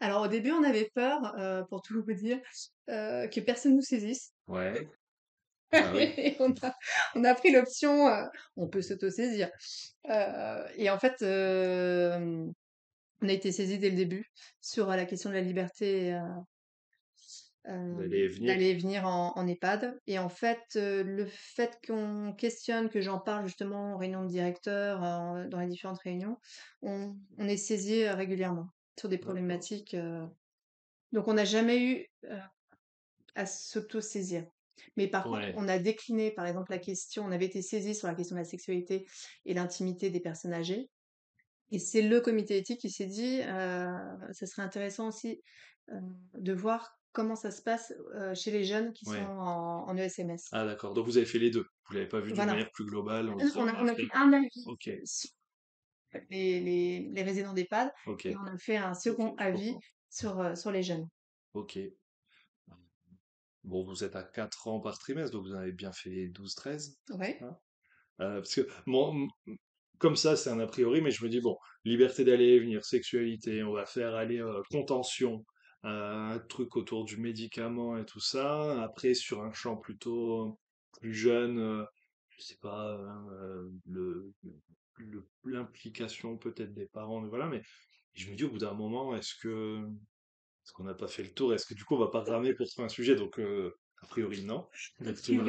Speaker 2: Alors au début, on avait peur, euh, pour tout vous dire, que personne nous saisisse.
Speaker 1: Ouais. (laughs)
Speaker 2: Ah on, a, on, a, pris l'option, on peut s'auto-saisir. et en fait, on a été saisi dès le début sur euh, la question de la liberté euh,
Speaker 1: euh,
Speaker 2: d'aller venir en, EHPAD. Et en fait, le fait qu'on questionne, que j'en parle justement en réunion de directeur, dans les différentes réunions, on, est saisi régulièrement sur des problématiques. donc, on n'a jamais eu à s'auto-saisir. Mais par contre, on a décliné, par exemple, la question, on avait été saisi sur la question de la sexualité et l'intimité des personnes âgées. Et c'est le comité éthique qui s'est dit, euh, ça serait intéressant aussi euh, de voir comment ça se passe euh, chez les jeunes qui sont en, en, ESMS.
Speaker 1: Ah d'accord, donc vous avez fait les deux. Vous l'avez pas vu d'une manière plus globale.
Speaker 2: On, a, fait un avis sur les, les, les résidents d'EHPAD et on a fait un second avis sur, sur les jeunes.
Speaker 1: Ok. Bon, vous êtes à 4 ans par trimestre, donc vous avez bien fait 12-13.
Speaker 2: Oui. Hein
Speaker 1: parce que comme ça, c'est un a priori, mais je me dis, bon, liberté d'aller et venir, sexualité, on va faire aller euh, contention, euh, un truc autour du médicament et tout ça. Après, sur un champ plutôt plus jeune, euh, je sais pas, le, l'implication peut-être des parents, voilà, mais je me dis au bout d'un moment, est-ce que est-ce qu'on n'a pas fait le tour? Est-ce que du coup on va pas ramer pour trouver un sujet? Donc a priori non.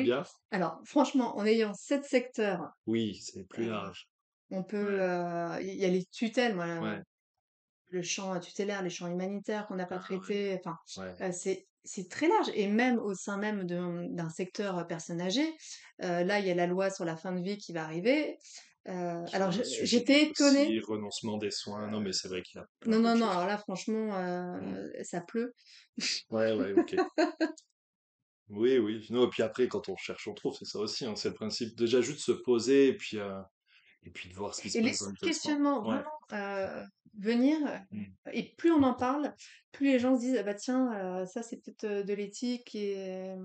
Speaker 1: bien?
Speaker 2: Alors franchement, en ayant sept secteurs.
Speaker 1: Oui, c'est plus large.
Speaker 2: On peut, il y a les tutelles, le champ tutélaire, les champs humanitaires qu'on n'a pas ah traités. Enfin, c'est c'est très large. Et même au sein même d'un secteur personnes âgées, là, il y a la loi sur la fin de vie qui va arriver. alors j'étais étonnée.
Speaker 1: renoncement des soins. Non, mais c'est vrai qu'il a.
Speaker 2: Non, non, non. Alors là, franchement, mmh. ça pleut.
Speaker 1: Ouais, ouais, ok. (laughs) oui, oui. Non, et puis après, quand on cherche, on trouve. C'est ça aussi. Hein, c'est le principe. Déjà, juste se poser et puis et puis de voir ce qui se
Speaker 2: et passe. Et les questionnements, vraiment, euh, venir, mmh. et plus on en parle, plus les gens se disent, ah bah tiens, euh, ça c'est peut-être de l'éthique et,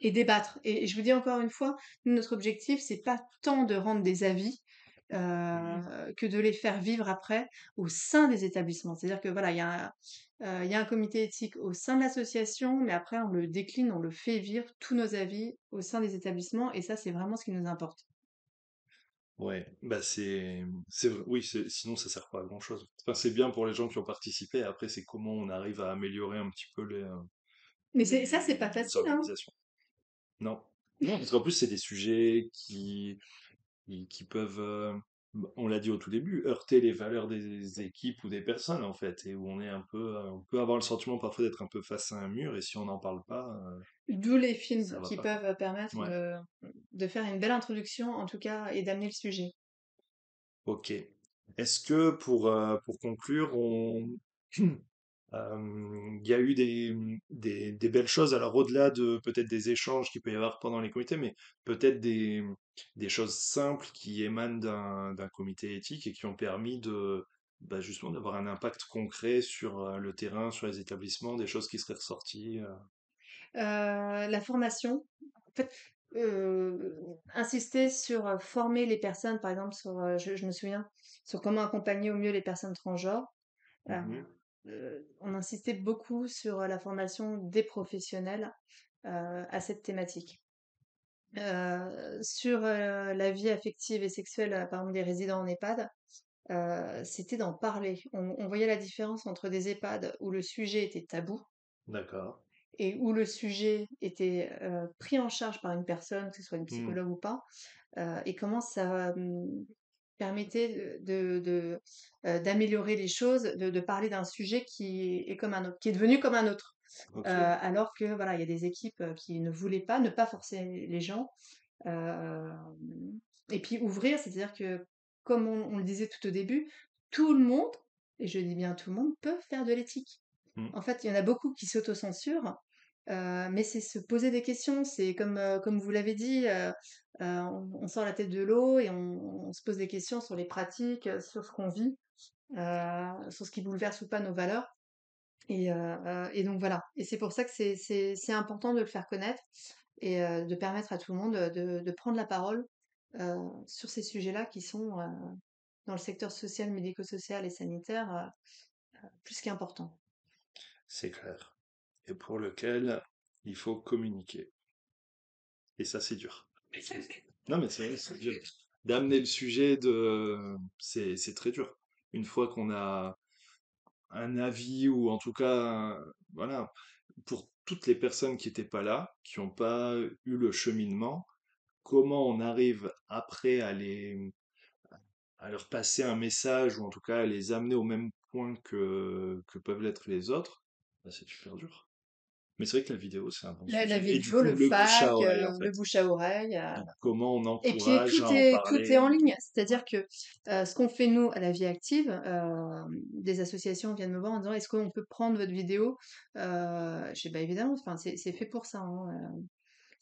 Speaker 2: et débattre. Et, je vous dis encore une fois, notre objectif, c'est pas tant de rendre des avis, mmh. que de les faire vivre après au sein des établissements. C'est-à-dire que voilà, il y, a un, il y a un comité éthique au sein de l'association, mais après on le décline, on le fait vivre tous nos avis au sein des établissements, et ça c'est vraiment ce qui nous importe.
Speaker 1: Ouais, bah c'est, c'est oui, sinon ça sert pas à grand chose. Enfin, c'est bien pour les gens qui ont participé. Après, c'est comment on arrive à améliorer un petit peu les. Euh,
Speaker 2: Mais c'est, ça, c'est pas facile, hein.
Speaker 1: Non, (laughs) non, parce qu'en plus c'est des sujets qui, qui, peuvent, euh, on l'a dit au tout début, heurter les valeurs des équipes ou des personnes en fait, et où on est un peu, euh, on peut avoir le sentiment parfois d'être un peu face à un mur, et si on n'en parle pas, euh,
Speaker 2: D'où les films qui peuvent permettre de, faire une belle introduction en tout cas et d'amener le sujet.
Speaker 1: Ok. Est-ce que pour, euh, pour conclure, on, (clears throat) il y a eu des, des, belles choses, alors au-delà de peut-être des échanges qu'il peut y avoir pendant les comités, mais peut-être des, des choses simples qui émanent d'un comité éthique et qui ont permis de bah, justement d'avoir un impact concret sur le terrain, sur les établissements, des choses qui seraient ressorties.
Speaker 2: la formation. En fait, insister sur former les personnes, par exemple, sur, je, me souviens, sur comment accompagner au mieux les personnes transgenres. Mmh on insistait beaucoup sur la formation des professionnels à cette thématique. sur la vie affective et sexuelle, par exemple, des résidents en EHPAD, c'était d'en parler. On, voyait la différence entre des EHPAD où le sujet était tabou.
Speaker 1: D'accord.
Speaker 2: Et où le sujet était pris en charge par une personne, que ce soit une mmh. psychologue ou pas, et comment ça mmh, permettait de, euh, d'améliorer les choses, de, parler d'un sujet qui est comme un autre, qui est devenu comme un autre. Euh, alors que voilà, il y a des équipes euh, qui ne voulaient pas, ne pas forcer les gens. et puis ouvrir, c'est-à-dire que, comme on, le disait tout au début, tout le monde, et je dis bien tout le monde, peut faire de l'éthique. Mmh. En fait, il y en a beaucoup qui s'autocensurent euh, mais c'est se poser des questions, c'est comme, euh, comme vous l'avez dit, euh, on, sort la tête de l'eau et on, se pose des questions sur les pratiques, sur ce qu'on vit, sur ce qui bouleverse ou pas nos valeurs. Et, donc voilà. Et c'est pour ça que c'est important de le faire connaître et de permettre à tout le monde de, de prendre la parole sur ces sujets-là qui sont dans le secteur social, médico-social et sanitaire plus qu'importants.
Speaker 1: C'est clair et pour lequel il faut communiquer. Et ça, c'est dur. Non, mais c'est c'est dur. D'amener le sujet de, c'est, c'est très dur. Une fois qu'on a un avis ou en tout cas, voilà, pour toutes les personnes qui n'étaient pas là, qui n'ont pas eu le cheminement, comment on arrive après à les, à leur passer un message ou en tout cas à les amener au même point que, que peuvent l'être les autres, bah, c'est super dur. Mais c'est vrai que la vidéo, c'est un bon
Speaker 2: la, la vidéo, le, fac, euh, le bouche à oreille. Euh.
Speaker 1: comment on encourage
Speaker 2: Et puis tout, est, tout est en ligne. C'est-à-dire que euh, ce qu'on fait nous à la vie active, des associations viennent me voir en disant est-ce qu'on peut prendre votre vidéo? Je sais pas évidemment, enfin, c'est fait pour ça. Hein,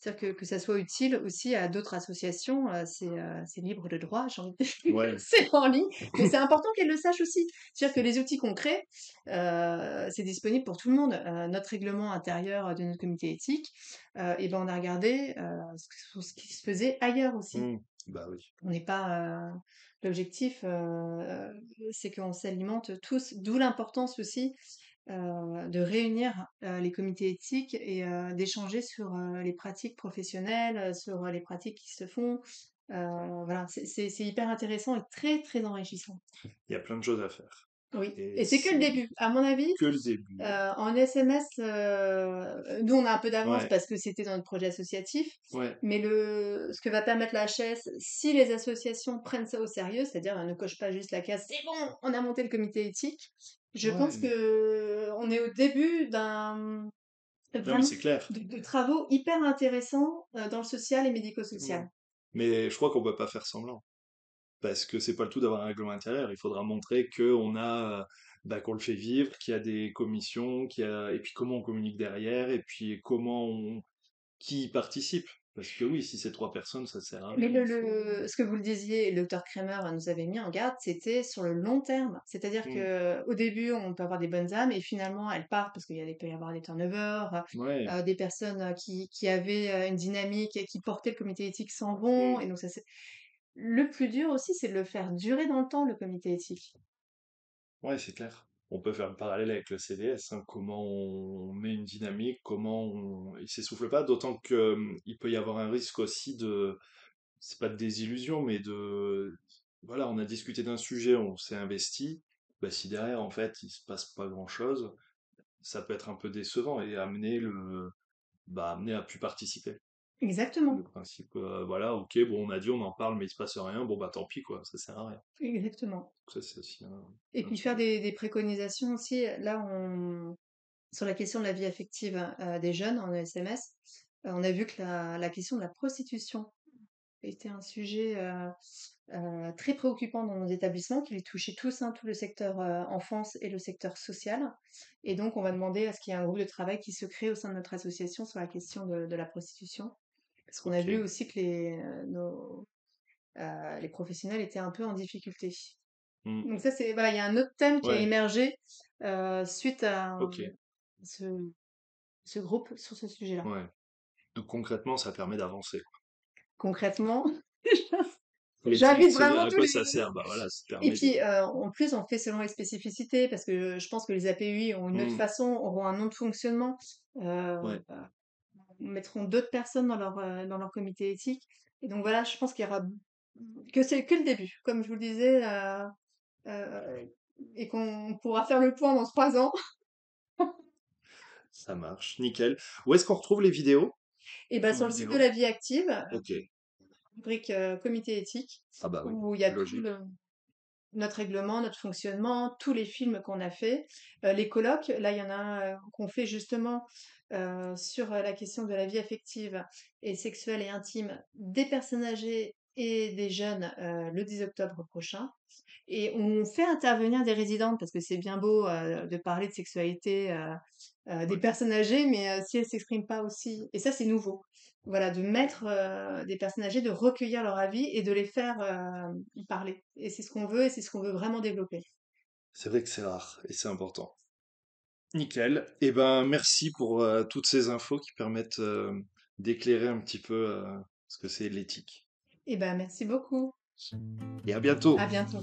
Speaker 2: c'est-à-dire que, que ça soit utile aussi à d'autres associations, euh, euh, c'est libre de droit, j'ai envie de dire. (laughs) c'est en ligne, mais c'est important qu'elles le sachent aussi. C'est-à-dire que les outils crée, euh, c'est disponible pour tout le monde. notre règlement intérieur de notre comité éthique, et ben on a regardé ce qui se faisait ailleurs aussi.
Speaker 1: Mmh. Bah oui.
Speaker 2: On n'est pas. L'objectif, c'est qu'on s'alimente tous, d'où l'importance aussi euh, de réunir euh, les comités éthiques et euh, d'échanger sur les pratiques professionnelles, sur les pratiques qui se font. voilà, c'est hyper intéressant et très très enrichissant.
Speaker 1: Il y a plein de choses à faire.
Speaker 2: Oui, et, c'est que le début, à mon avis.
Speaker 1: Que le début.
Speaker 2: En SMS, nous on a un peu d'avance parce que c'était dans notre projet associatif. Mais le, ce que va permettre la HS, si les associations prennent ça au sérieux, c'est-à-dire ne cochent pas juste la case, c'est bon, on a monté le comité éthique. Je pense que on est au début d'un
Speaker 1: c'est clair.
Speaker 2: De, travaux hyper intéressants dans le social et médico-social.
Speaker 1: Mais je crois qu'on peut pas faire semblant. Parce que c'est pas le tout d'avoir un règlement intérieur. Il faudra montrer qu'on a, bah, qu'on le fait vivre, qu'il y a des commissions, qu'il y a, et puis comment on communique derrière, et puis comment on, qui participe. Parce que oui, si c'est trois personnes, ça sert à
Speaker 2: rien. Mais le, ce que vous le disiez, le docteur Kramer nous avait mis en garde, c'était sur le long terme. C'est-à-dire mmh. que au début, on peut avoir des bonnes âmes et finalement, elles partent parce qu'il peut y avoir des turnovers, euh, des personnes euh, qui, qui, avaient euh, une dynamique et qui portaient le comité éthique s'en vont. Mmh. Et donc ça, c'est le plus dur aussi, c'est de le faire durer dans le temps, le comité éthique.
Speaker 1: Ouais, c'est clair on peut faire un parallèle avec le CDS, hein, comment on met une dynamique, comment on... il s'essouffle pas, d'autant que hum, il peut y avoir un risque aussi de, c'est pas de désillusion, mais de, voilà, on a discuté d'un sujet, on s'est investi, bah, si derrière en fait il se passe pas grand chose, ça peut être un peu décevant et amener le, bah, amener à plus participer.
Speaker 2: Exactement.
Speaker 1: Le principe, euh, voilà, ok, bon, on a dit, on en parle, mais il se passe rien, bon, bah tant pis, quoi, ça sert à rien.
Speaker 2: Exactement.
Speaker 1: Ça, c'est aussi
Speaker 2: Et puis faire des, préconisations aussi, là, on... sur la question de la vie affective euh, des jeunes en SMS, euh, on a vu que la, question de la prostitution était un sujet très préoccupant dans nos établissements, qui les touchait tous, hein, tout le secteur enfance et le secteur social. Et donc, on va demander à ce qu'il y ait un groupe de travail qui se crée au sein de notre association sur la question de la prostitution. Parce qu'on a vu aussi que les, euh, nos, euh, les professionnels étaient un peu en difficulté. Mmh. Donc ça, c'est voilà, il y a un autre thème qui a émergé euh, suite à ce, ce, groupe sur ce sujet-là.
Speaker 1: Ouais. Donc concrètement, ça permet d'avancer.
Speaker 2: Concrètement, (laughs) j'invite vraiment tous les...
Speaker 1: ça sert? Bah, voilà,
Speaker 2: Et puis, en plus, on fait selon les spécificités, parce que je pense que les APUI ont une autre mmh. façon, auront un autre fonctionnement. Mettront d'autres personnes dans leur, euh, dans leur comité éthique. Et donc voilà, je pense qu'il y aura que c'est que le début, comme je vous le disais, euh, euh, et qu'on pourra faire le point dans trois ans.
Speaker 1: Ça marche, nickel. Où est-ce qu'on retrouve les vidéos?
Speaker 2: Et eh ben sur le site de la vie active.
Speaker 1: Ok.
Speaker 2: Rubrique comité éthique.
Speaker 1: Ah bah oui.
Speaker 2: Où il y a tout notre règlement, notre fonctionnement, tous les films qu'on a fait, les colloques. Là, il y en a un qu'on fait justement euh, sur la question de la vie affective et sexuelle et intime des personnes âgées et des jeunes euh, le 10 octobre prochain. Et on fait intervenir des résidentes parce que c'est bien beau euh, de parler de sexualité des personnes âgées, mais si elles s'expriment pas aussi, et ça c'est nouveau, voilà, de mettre des personnes âgées, de recueillir leur avis et de les faire y parler. Et c'est ce qu'on veut et c'est ce qu'on veut vraiment développer.
Speaker 1: C'est vrai que c'est rare et c'est important. Nickel. Eh ben, merci pour euh, toutes ces infos qui permettent euh, d'éclairer un petit peu euh, ce que c'est l'éthique.
Speaker 2: Eh ben, merci beaucoup.
Speaker 1: Et à bientôt.
Speaker 2: À bientôt.